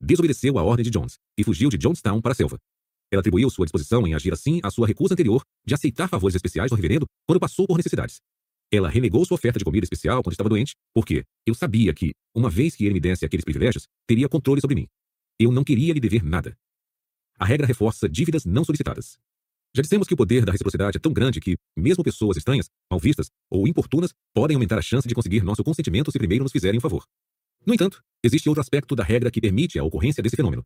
desobedeceu a ordem de Jones e fugiu de Jonestown para a selva. Ela atribuiu sua disposição em agir assim à sua recusa anterior de aceitar favores especiais do reverendo quando passou por necessidades. Ela renegou sua oferta de comida especial quando estava doente, porque eu sabia que, uma vez que ele me desse aqueles privilégios, teria controle sobre mim. Eu não queria lhe dever nada. A regra reforça dívidas não solicitadas. Já dissemos que o poder da reciprocidade é tão grande que, mesmo pessoas estranhas, mal vistas ou importunas, podem aumentar a chance de conseguir nosso consentimento se primeiro nos fizerem um favor. No entanto, existe outro aspecto da regra que permite a ocorrência desse fenômeno.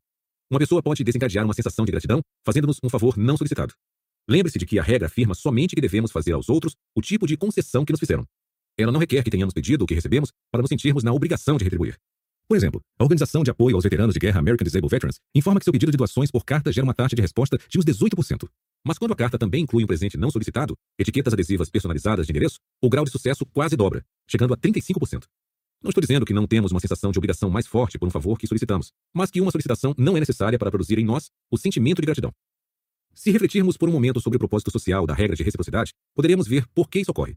Uma pessoa pode desencadear uma sensação de gratidão, fazendo-nos um favor não solicitado. Lembre-se de que a regra afirma somente que devemos fazer aos outros o tipo de concessão que nos fizeram. Ela não requer que tenhamos pedido o que recebemos para nos sentirmos na obrigação de retribuir. Por exemplo, a Organização de Apoio aos Veteranos de Guerra American Disabled Veterans informa que seu pedido de doações por carta gera uma taxa de resposta de uns 18%. Mas quando a carta também inclui um presente não solicitado, etiquetas adesivas personalizadas de endereço, o grau de sucesso quase dobra, chegando a 35%. Não estou dizendo que não temos uma sensação de obrigação mais forte por um favor que solicitamos, mas que uma solicitação não é necessária para produzir em nós o sentimento de gratidão. Se refletirmos por um momento sobre o propósito social da regra de reciprocidade, poderemos ver por que isso ocorre.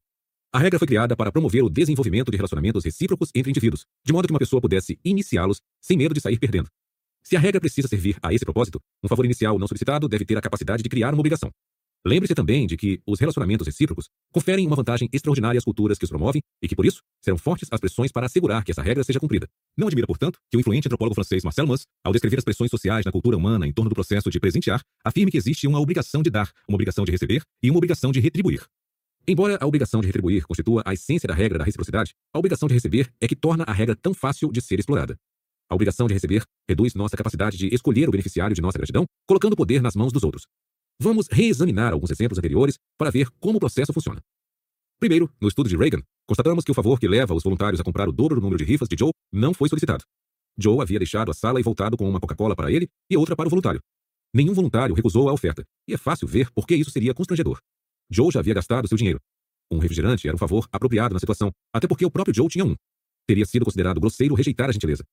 A regra foi criada para promover o desenvolvimento de relacionamentos recíprocos entre indivíduos, de modo que uma pessoa pudesse iniciá-los sem medo de sair perdendo. Se a regra precisa servir a esse propósito, um favor inicial não solicitado deve ter a capacidade de criar uma obrigação. Lembre-se também de que os relacionamentos recíprocos conferem uma vantagem extraordinária às culturas que os promovem e que, por isso, serão fortes as pressões para assegurar que essa regra seja cumprida. Não admira, portanto, que o influente antropólogo francês Marcel Mauss, ao descrever as pressões sociais na cultura humana em torno do processo de presentear, afirme que existe uma obrigação de dar, uma obrigação de receber e uma obrigação de retribuir. Embora a obrigação de retribuir constitua a essência da regra da reciprocidade, a obrigação de receber é que torna a regra tão fácil de ser explorada. A obrigação de receber reduz nossa capacidade de escolher o beneficiário de nossa gratidão, colocando o poder nas mãos dos outros. Vamos reexaminar alguns exemplos anteriores para ver como o processo funciona. Primeiro, no estudo de Reagan, constatamos que o favor que leva os voluntários a comprar o dobro do número de rifas de Joe não foi solicitado. Joe havia deixado a sala e voltado com uma Coca-Cola para ele e outra para o voluntário. Nenhum voluntário recusou a oferta, e é fácil ver por que isso seria constrangedor. Joe já havia gastado seu dinheiro. Um refrigerante era um favor apropriado na situação, até porque o próprio Joe tinha um. Teria sido considerado grosseiro rejeitar a gentileza.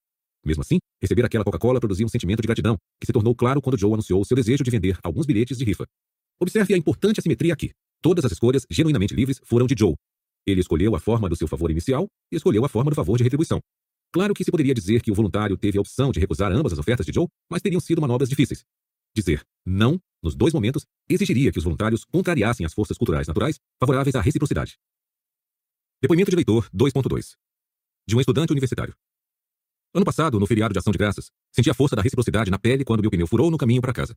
Mesmo assim, receber aquela Coca-Cola produzia um sentimento de gratidão, que se tornou claro quando Joe anunciou seu desejo de vender alguns bilhetes de rifa. Observe a importante assimetria aqui. Todas as escolhas genuinamente livres foram de Joe. Ele escolheu a forma do seu favor inicial e escolheu a forma do favor de retribuição. Claro que se poderia dizer que o voluntário teve a opção de recusar ambas as ofertas de Joe, mas teriam sido manobras difíceis. Dizer não, nos dois momentos, exigiria que os voluntários contrariassem as forças culturais naturais favoráveis à reciprocidade. Depoimento de leitor 2.2 De um estudante universitário. Ano passado, no feriado de ação de graças, senti a força da reciprocidade na pele quando meu pneu furou no caminho para casa.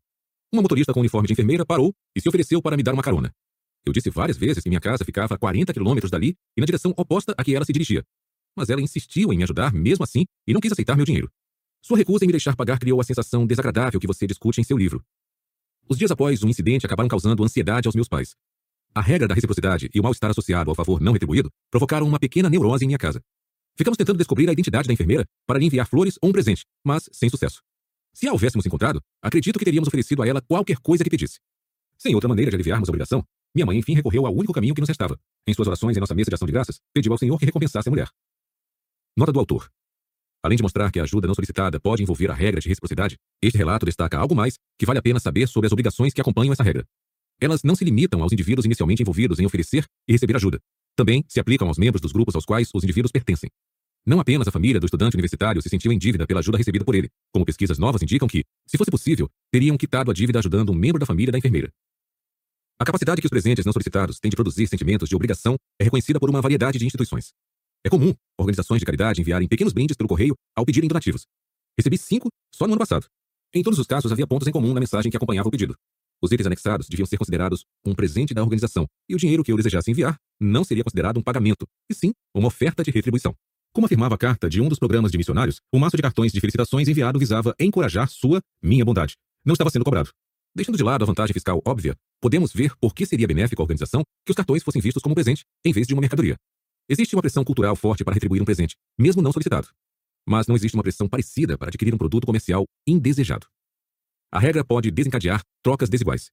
Uma motorista com uniforme de enfermeira parou e se ofereceu para me dar uma carona. Eu disse várias vezes que minha casa ficava a 40 quilômetros dali e na direção oposta a que ela se dirigia. Mas ela insistiu em me ajudar mesmo assim e não quis aceitar meu dinheiro. Sua recusa em me deixar pagar criou a sensação desagradável que você discute em seu livro. Os dias após o incidente acabaram causando ansiedade aos meus pais. A regra da reciprocidade e o mal-estar associado ao favor não retribuído provocaram uma pequena neurose em minha casa. Ficamos tentando descobrir a identidade da enfermeira para lhe enviar flores ou um presente, mas sem sucesso. Se a houvéssemos encontrado, acredito que teríamos oferecido a ela qualquer coisa que pedisse. Sem outra maneira de aliviarmos a obrigação, minha mãe enfim recorreu ao único caminho que nos restava. Em suas orações em nossa mesa de ação de graças, pediu ao Senhor que recompensasse a mulher. Nota do autor. Além de mostrar que a ajuda não solicitada pode envolver a regra de reciprocidade, este relato destaca algo mais que vale a pena saber sobre as obrigações que acompanham essa regra. Elas não se limitam aos indivíduos inicialmente envolvidos em oferecer e receber ajuda. Também se aplicam aos membros dos grupos aos quais os indivíduos pertencem. Não apenas a família do estudante universitário se sentiu em dívida pela ajuda recebida por ele, como pesquisas novas indicam que, se fosse possível, teriam quitado a dívida ajudando um membro da família da enfermeira. A capacidade que os presentes não solicitados têm de produzir sentimentos de obrigação é reconhecida por uma variedade de instituições. É comum organizações de caridade enviarem pequenos brindes pelo correio ao pedirem donativos. Recebi cinco só no ano passado. Em todos os casos, havia pontos em comum na mensagem que acompanhava o pedido. Os itens anexados deviam ser considerados um presente da organização, e o dinheiro que eu desejasse enviar não seria considerado um pagamento, e sim uma oferta de retribuição. Como afirmava a carta de um dos programas de missionários, o maço de cartões de felicitações enviado visava encorajar sua, minha bondade. Não estava sendo cobrado. Deixando de lado a vantagem fiscal óbvia, podemos ver por que seria benéfico à organização que os cartões fossem vistos como presente, em vez de uma mercadoria. Existe uma pressão cultural forte para retribuir um presente, mesmo não solicitado. Mas não existe uma pressão parecida para adquirir um produto comercial indesejado. A regra pode desencadear trocas desiguais.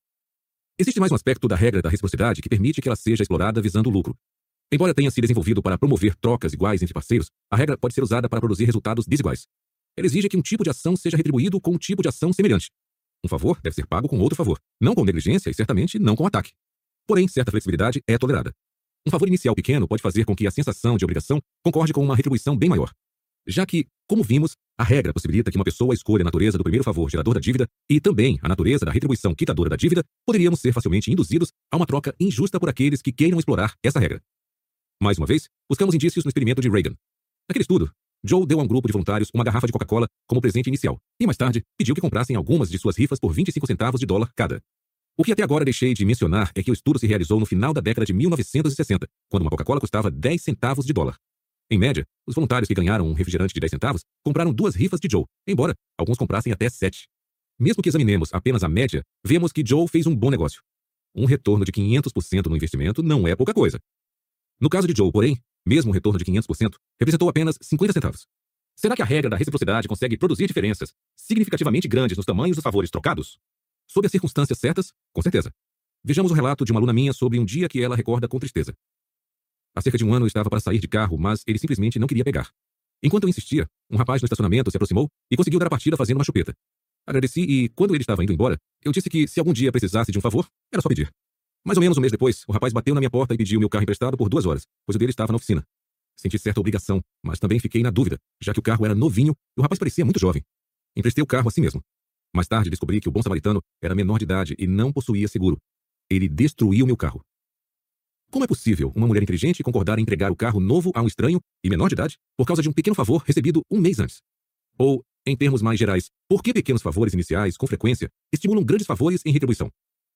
Existe mais um aspecto da regra da reciprocidade que permite que ela seja explorada visando o lucro. Embora tenha se desenvolvido para promover trocas iguais entre parceiros, a regra pode ser usada para produzir resultados desiguais. Ela exige que um tipo de ação seja retribuído com um tipo de ação semelhante. Um favor deve ser pago com outro favor, não com negligência e certamente não com ataque. Porém, certa flexibilidade é tolerada. Um favor inicial pequeno pode fazer com que a sensação de obrigação concorde com uma retribuição bem maior. Já que, como vimos, A regra possibilita que uma pessoa escolha a natureza do primeiro favor gerador da dívida e também a natureza da retribuição quitadora da dívida, poderíamos ser facilmente induzidos a uma troca injusta por aqueles que queiram explorar essa regra. Mais uma vez, buscamos indícios no experimento de Reagan. Naquele estudo, Joe deu a um grupo de voluntários uma garrafa de Coca-Cola como presente inicial e mais tarde pediu que comprassem algumas de suas rifas por 25 centavos de dólar cada. O que até agora deixei de mencionar é que o estudo se realizou no final da década de 1960, quando uma Coca-Cola custava 10 centavos de dólar. Em média, os voluntários que ganharam um refrigerante de 10 centavos compraram duas rifas de Joe, embora alguns comprassem até sete. Mesmo que examinemos apenas a média, vemos que Joe fez um bom negócio. Um retorno de 500% no investimento não é pouca coisa. No caso de Joe, porém, mesmo um retorno de 500% representou apenas 50 centavos. Será que a regra da reciprocidade consegue produzir diferenças significativamente grandes nos tamanhos dos favores trocados? Sob as circunstâncias certas, com certeza. Vejamos o relato de uma aluna minha sobre um dia que ela recorda com tristeza. Há cerca de um ano eu estava para sair de carro, mas ele simplesmente não queria pegar. Enquanto eu insistia, um rapaz no estacionamento se aproximou e conseguiu dar a partida fazendo uma chupeta. Agradeci e, quando ele estava indo embora, eu disse que se algum dia precisasse de um favor, era só pedir. Mais ou menos um mês depois, o rapaz bateu na minha porta e pediu meu carro emprestado por duas horas, pois o dele estava na oficina. Senti certa obrigação, mas também fiquei na dúvida, já que o carro era novinho e o rapaz parecia muito jovem. Emprestei o carro a si mesmo. Mais tarde descobri que o bom samaritano era menor de idade e não possuía seguro. Ele destruiu meu carro. Como é possível uma mulher inteligente concordar em entregar o carro novo a um estranho e menor de idade por causa de um pequeno favor recebido um mês antes? Ou, em termos mais gerais, por que pequenos favores iniciais, com frequência, estimulam grandes favores em retribuição?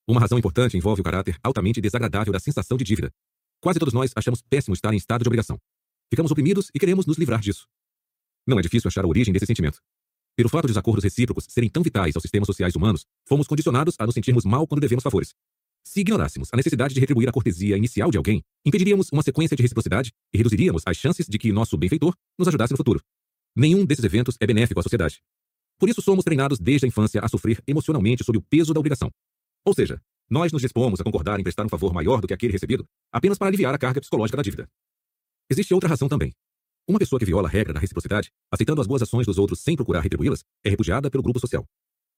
Uma razão importante envolve o caráter altamente desagradável da sensação de dívida. Quase todos nós achamos péssimo estar em estado de obrigação. Ficamos oprimidos e queremos nos livrar disso. Não é difícil achar a origem desse sentimento. Pelo fato de os acordos recíprocos serem tão vitais aos sistemas sociais humanos, fomos condicionados a nos sentirmos mal quando devemos favores. Se ignorássemos a necessidade de retribuir a cortesia inicial de alguém, impediríamos uma sequência de reciprocidade e reduziríamos as chances de que nosso benfeitor nos ajudasse no futuro. Nenhum desses eventos é benéfico à sociedade. Por isso somos treinados desde a infância a sofrer emocionalmente sob o peso da obrigação. Ou seja, nós nos dispomos a concordar em prestar um favor maior do que aquele recebido, apenas para aliviar a carga psicológica da dívida. Existe outra razão também. Uma pessoa que viola a regra da reciprocidade, aceitando as boas ações dos outros sem procurar retribuí-las, é repudiada pelo grupo social.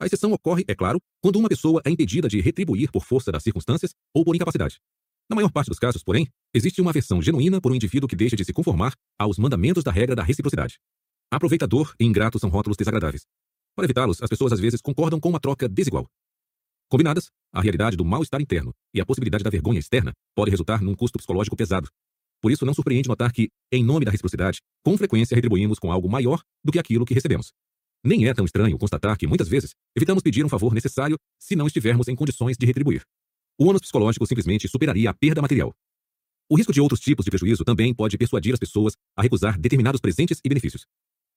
A exceção ocorre, é claro, quando uma pessoa é impedida de retribuir por força das circunstâncias ou por incapacidade. Na maior parte dos casos, porém, existe uma aversão genuína por um indivíduo que deixa de se conformar aos mandamentos da regra da reciprocidade. Aproveitador e ingrato são rótulos desagradáveis. Para evitá-los, as pessoas às vezes concordam com uma troca desigual. Combinadas, a realidade do mal-estar interno e a possibilidade da vergonha externa pode resultar num custo psicológico pesado. Por isso, não surpreende notar que, em nome da reciprocidade, com frequência retribuímos com algo maior do que aquilo que recebemos. Nem é tão estranho constatar que, muitas vezes, evitamos pedir um favor necessário se não estivermos em condições de retribuir. O ônus psicológico simplesmente superaria a perda material. O risco de outros tipos de prejuízo também pode persuadir as pessoas a recusar determinados presentes e benefícios.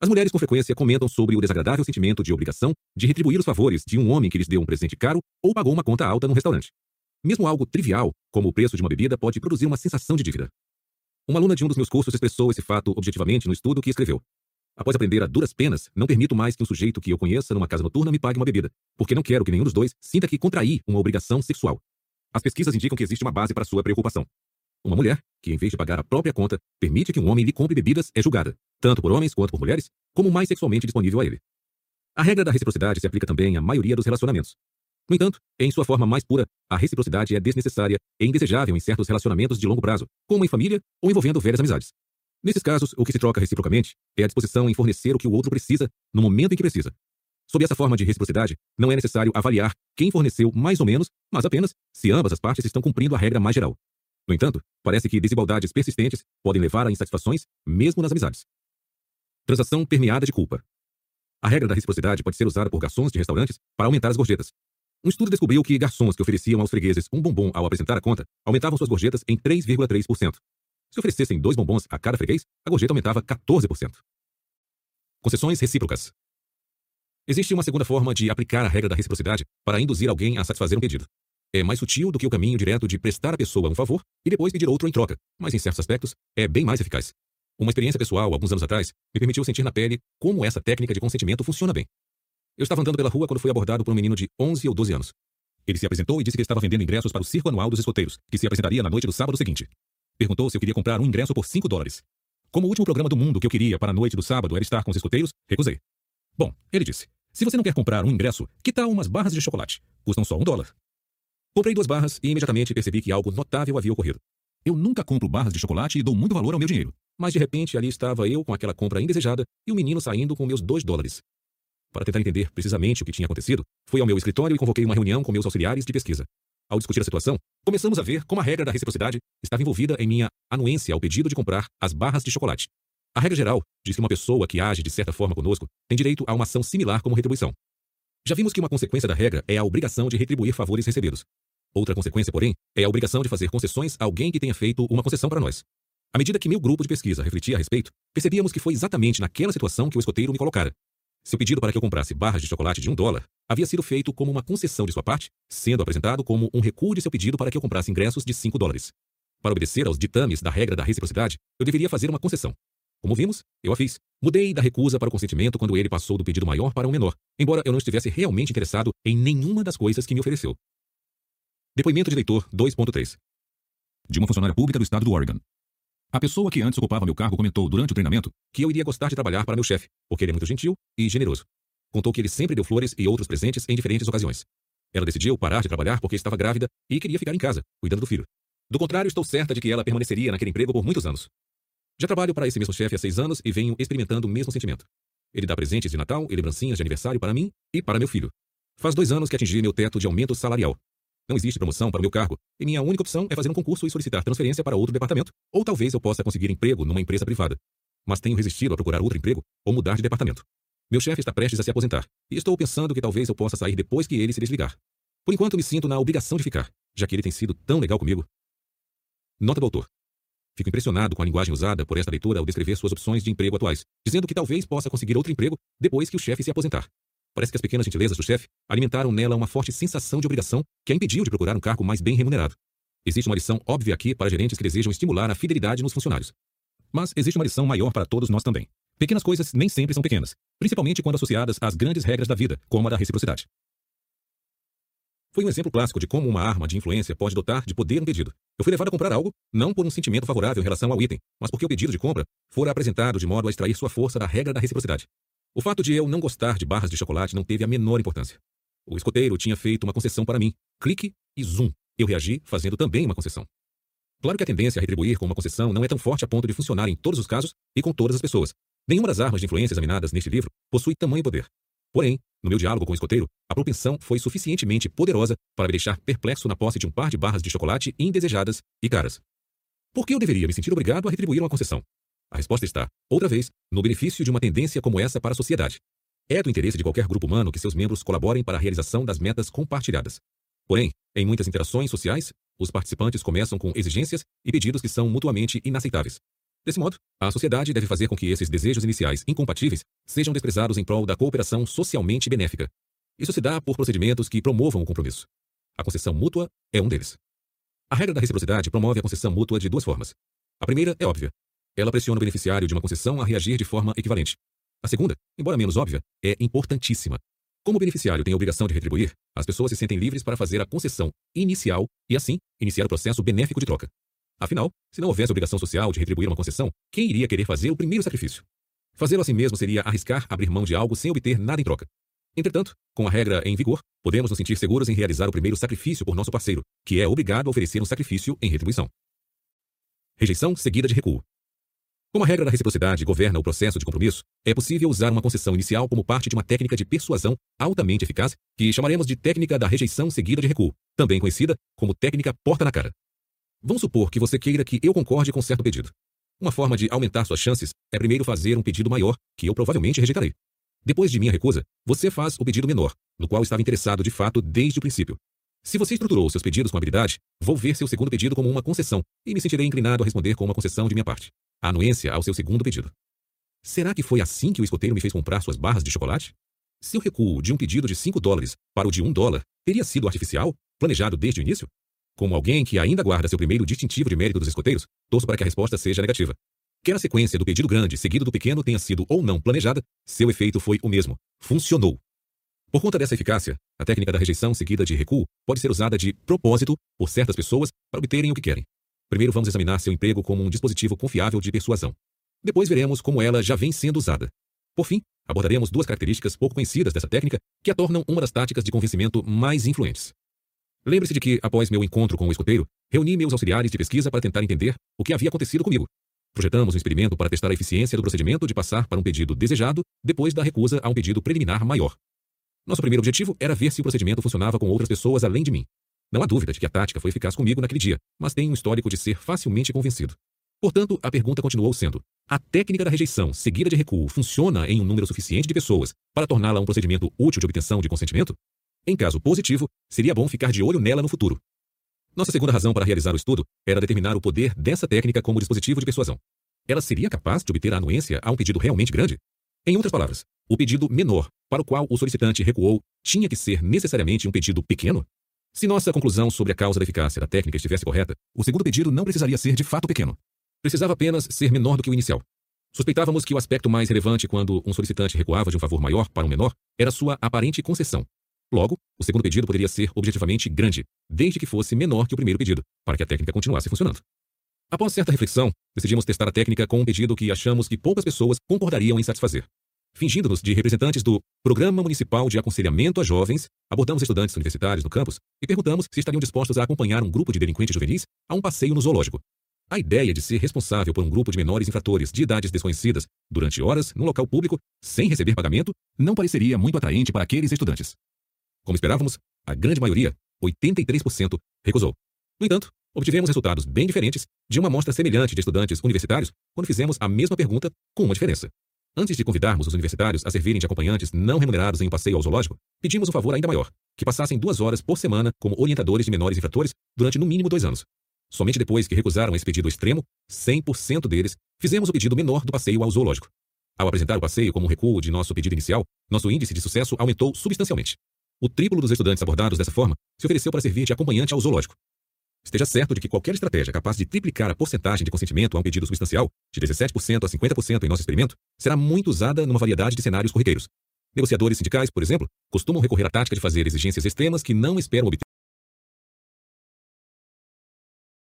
As mulheres com frequência comentam sobre o desagradável sentimento de obrigação de retribuir os favores de um homem que lhes deu um presente caro ou pagou uma conta alta num restaurante. Mesmo algo trivial, como o preço de uma bebida, pode produzir uma sensação de dívida. Uma aluna de um dos meus cursos expressou esse fato objetivamente no estudo que escreveu. Após aprender a duras penas, não permito mais que um sujeito que eu conheça numa casa noturna me pague uma bebida, porque não quero que nenhum dos dois sinta que contraí uma obrigação sexual. As pesquisas indicam que existe uma base para sua preocupação. Uma mulher, que em vez de pagar a própria conta, permite que um homem lhe compre bebidas, é julgada, tanto por homens quanto por mulheres, como mais sexualmente disponível a ele. A regra da reciprocidade se aplica também à maioria dos relacionamentos. No entanto, em sua forma mais pura, a reciprocidade é desnecessária e indesejável em certos relacionamentos de longo prazo, como em família ou envolvendo velhas amizades. Nesses casos, o que se troca reciprocamente é a disposição em fornecer o que o outro precisa no momento em que precisa. Sob essa forma de reciprocidade, não é necessário avaliar quem forneceu mais ou menos, mas apenas se ambas as partes estão cumprindo a regra mais geral. No entanto, parece que desigualdades persistentes podem levar a insatisfações, mesmo nas amizades. Transação permeada de culpa. A regra da reciprocidade pode ser usada por garçons de restaurantes para aumentar as gorjetas. Um estudo descobriu que garçons que ofereciam aos fregueses um bombom ao apresentar a conta aumentavam suas gorjetas em 3,3%. Se oferecessem dois bombons a cada freguês, a gorjeta aumentava 14%. Concessões recíprocas. Existe uma segunda forma de aplicar a regra da reciprocidade para induzir alguém a satisfazer um pedido. É mais sutil do que o caminho direto de prestar à pessoa um favor e depois pedir outro em troca, mas em certos aspectos é bem mais eficaz. Uma experiência pessoal, alguns anos atrás, me permitiu sentir na pele como essa técnica de consentimento funciona bem. Eu estava andando pela rua quando fui abordado por um menino de 11 ou 12 anos. Ele se apresentou e disse que estava vendendo ingressos para o circo anual dos escoteiros, que se apresentaria na noite do sábado seguinte. Perguntou se eu queria comprar um ingresso por 5 dólares. Como o último programa do mundo que eu queria para a noite do sábado era estar com os escoteiros, recusei. Bom, ele disse: se você não quer comprar um ingresso, que tal umas barras de chocolate? Custam só um dólar. Comprei duas barras e imediatamente percebi que algo notável havia ocorrido. Eu nunca compro barras de chocolate e dou muito valor ao meu dinheiro. Mas de repente ali estava eu com aquela compra indesejada e o menino saindo com meus dois dólares. Para tentar entender precisamente o que tinha acontecido, fui ao meu escritório e convoquei uma reunião com meus auxiliares de pesquisa. Ao discutir a situação, começamos a ver como a regra da reciprocidade estava envolvida em minha anuência ao pedido de comprar as barras de chocolate. A regra geral diz que uma pessoa que age de certa forma conosco tem direito a uma ação similar como retribuição. Já vimos que uma consequência da regra é a obrigação de retribuir favores recebidos. Outra consequência, porém, é a obrigação de fazer concessões a alguém que tenha feito uma concessão para nós. À medida que meu grupo de pesquisa refletia a respeito, percebíamos que foi exatamente naquela situação que o escoteiro me colocara. Seu pedido para que eu comprasse barras de chocolate de um dólar havia sido feito como uma concessão de sua parte, sendo apresentado como um recuo de seu pedido para que eu comprasse ingressos de 5 dólares. Para obedecer aos ditames da regra da reciprocidade, eu deveria fazer uma concessão. Como vimos, eu a fiz. Mudei da recusa para o consentimento quando ele passou do pedido maior para o menor, embora eu não estivesse realmente interessado em nenhuma das coisas que me ofereceu. Depoimento de leitor 2.3 De uma funcionária pública do estado do Oregon. A pessoa que antes ocupava meu cargo comentou durante o treinamento que eu iria gostar de trabalhar para meu chefe, porque ele é muito gentil e generoso. Contou que ele sempre deu flores e outros presentes em diferentes ocasiões. Ela decidiu parar de trabalhar porque estava grávida e queria ficar em casa, cuidando do filho. Do contrário, estou certa de que ela permaneceria naquele emprego por muitos anos. Já trabalho para esse mesmo chefe há seis anos e venho experimentando o mesmo sentimento. Ele dá presentes de Natal e lembrancinhas de aniversário para mim e para meu filho. Faz dois anos que atingi meu teto de aumento salarial. Não existe promoção para o meu cargo, e minha única opção é fazer um concurso e solicitar transferência para outro departamento, ou talvez eu possa conseguir emprego numa empresa privada. Mas tenho resistido a procurar outro emprego ou mudar de departamento. Meu chefe está prestes a se aposentar, e estou pensando que talvez eu possa sair depois que ele se desligar. Por enquanto, me sinto na obrigação de ficar, já que ele tem sido tão legal comigo. Nota do autor. Fico impressionado com a linguagem usada por esta leitura ao descrever suas opções de emprego atuais, dizendo que talvez possa conseguir outro emprego depois que o chefe se aposentar. Parece que as pequenas gentilezas do chefe alimentaram nela uma forte sensação de obrigação que a impediu de procurar um cargo mais bem remunerado. Existe uma lição óbvia aqui para gerentes que desejam estimular a fidelidade nos funcionários. Mas existe uma lição maior para todos nós também. Pequenas coisas nem sempre são pequenas, principalmente quando associadas às grandes regras da vida, como a da reciprocidade. Foi um exemplo clássico de como uma arma de influência pode dotar de poder um pedido. Eu fui levado a comprar algo, não por um sentimento favorável em relação ao item, mas porque o pedido de compra fora apresentado de modo a extrair sua força da regra da reciprocidade. O fato de eu não gostar de barras de chocolate não teve a menor importância. O escoteiro tinha feito uma concessão para mim. Clique e zoom. Eu reagi fazendo também uma concessão. Claro que a tendência a retribuir com uma concessão não é tão forte a ponto de funcionar em todos os casos e com todas as pessoas. Nenhuma das armas de influência examinadas neste livro possui tamanho poder. Porém, no meu diálogo com o escoteiro, a propensão foi suficientemente poderosa para me deixar perplexo na posse de um par de barras de chocolate indesejadas e caras. Por que eu deveria me sentir obrigado a retribuir uma concessão? A resposta está, outra vez, no benefício de uma tendência como essa para a sociedade. É do interesse de qualquer grupo humano que seus membros colaborem para a realização das metas compartilhadas. Porém, em muitas interações sociais, os participantes começam com exigências e pedidos que são mutuamente inaceitáveis. Desse modo, a sociedade deve fazer com que esses desejos iniciais incompatíveis sejam desprezados em prol da cooperação socialmente benéfica. Isso se dá por procedimentos que promovam o compromisso. A concessão mútua é um deles. A regra da reciprocidade promove a concessão mútua de duas formas. A primeira é óbvia. Ela pressiona o beneficiário de uma concessão a reagir de forma equivalente. A segunda, embora menos óbvia, é importantíssima. Como o beneficiário tem a obrigação de retribuir, as pessoas se sentem livres para fazer a concessão inicial e, assim, iniciar o processo benéfico de troca. Afinal, se não houvesse obrigação social de retribuir uma concessão, quem iria querer fazer o primeiro sacrifício? Fazê-lo assim mesmo seria arriscar abrir mão de algo sem obter nada em troca. Entretanto, com a regra em vigor, podemos nos sentir seguros em realizar o primeiro sacrifício por nosso parceiro, que é obrigado a oferecer um sacrifício em retribuição. Rejeição seguida de recuo. Como a regra da reciprocidade governa o processo de compromisso, é possível usar uma concessão inicial como parte de uma técnica de persuasão altamente eficaz que chamaremos de técnica da rejeição seguida de recuo, também conhecida como técnica porta na cara. Vamos supor que você queira que eu concorde com certo pedido. Uma forma de aumentar suas chances é primeiro fazer um pedido maior, que eu provavelmente rejeitarei. Depois de minha recusa, você faz o pedido menor, no qual estava interessado de fato desde o princípio. Se você estruturou seus pedidos com habilidade, vou ver seu segundo pedido como uma concessão e me sentirei inclinado a responder com uma concessão de minha parte. A anuência ao seu segundo pedido. Será que foi assim que o escoteiro me fez comprar suas barras de chocolate? Seu recuo de um pedido de 5 dólares para o de 1 dólar teria sido artificial, planejado desde o início? Como alguém que ainda guarda seu primeiro distintivo de mérito dos escoteiros, torço para que a resposta seja negativa. Quer a sequência do pedido grande seguido do pequeno tenha sido ou não planejada, seu efeito foi o mesmo. Funcionou. Por conta dessa eficácia, a técnica da rejeição seguida de recuo pode ser usada de propósito por certas pessoas para obterem o que querem. Primeiro vamos examinar seu emprego como um dispositivo confiável de persuasão. Depois veremos como ela já vem sendo usada. Por fim, abordaremos duas características pouco conhecidas dessa técnica que a tornam uma das táticas de convencimento mais influentes. Lembre-se de que, após meu encontro com o escoteiro, reuni meus auxiliares de pesquisa para tentar entender o que havia acontecido comigo. Projetamos um experimento para testar a eficiência do procedimento de passar para um pedido desejado depois da recusa a um pedido preliminar maior. Nosso primeiro objetivo era ver se o procedimento funcionava com outras pessoas além de mim. Não há dúvida de que a tática foi eficaz comigo naquele dia, mas tem um histórico de ser facilmente convencido. Portanto, a pergunta continuou sendo: a técnica da rejeição seguida de recuo funciona em um número suficiente de pessoas para torná-la um procedimento útil de obtenção de consentimento? Em caso positivo, seria bom ficar de olho nela no futuro. Nossa segunda razão para realizar o estudo era determinar o poder dessa técnica como dispositivo de persuasão. Ela seria capaz de obter a anuência a um pedido realmente grande? Em outras palavras, o pedido menor, para o qual o solicitante recuou, tinha que ser necessariamente um pedido pequeno? Se nossa conclusão sobre a causa da eficácia da técnica estivesse correta, o segundo pedido não precisaria ser de fato pequeno. Precisava apenas ser menor do que o inicial. Suspeitávamos que o aspecto mais relevante quando um solicitante recuava de um favor maior para um menor era sua aparente concessão, Logo, o segundo pedido poderia ser objetivamente grande, desde que fosse menor que o primeiro pedido, para que a técnica continuasse funcionando. Após certa reflexão, decidimos testar a técnica com um pedido que achamos que poucas pessoas concordariam em satisfazer. Fingindo-nos de representantes do Programa Municipal de Aconselhamento a Jovens, abordamos estudantes universitários no campus e perguntamos se estariam dispostos a acompanhar um grupo de delinquentes juvenis a um passeio no zoológico. A ideia de ser responsável por um grupo de menores infratores de idades desconhecidas durante horas no local público, sem receber pagamento, não pareceria muito atraente para aqueles estudantes. Como esperávamos, a grande maioria, 83%, recusou. No entanto, obtivemos resultados bem diferentes de uma amostra semelhante de estudantes universitários quando fizemos a mesma pergunta com uma diferença. Antes de convidarmos os universitários a servirem de acompanhantes não remunerados em um passeio ao zoológico, pedimos um favor ainda maior, que passassem duas horas por semana como orientadores de menores infratores durante no mínimo dois anos. Somente depois que recusaram esse pedido extremo, 100% deles, fizemos o pedido menor do passeio ao zoológico. Ao apresentar o passeio como um recuo de nosso pedido inicial, nosso índice de sucesso aumentou substancialmente. O triplo dos estudantes abordados dessa forma se ofereceu para servir de acompanhante ao zoológico. Esteja certo de que qualquer estratégia capaz de triplicar a porcentagem de consentimento a um pedido substancial, de 17% a 50% em nosso experimento, será muito usada numa variedade de cenários corriqueiros. Negociadores sindicais, por exemplo, costumam recorrer à tática de fazer exigências extremas que não esperam obter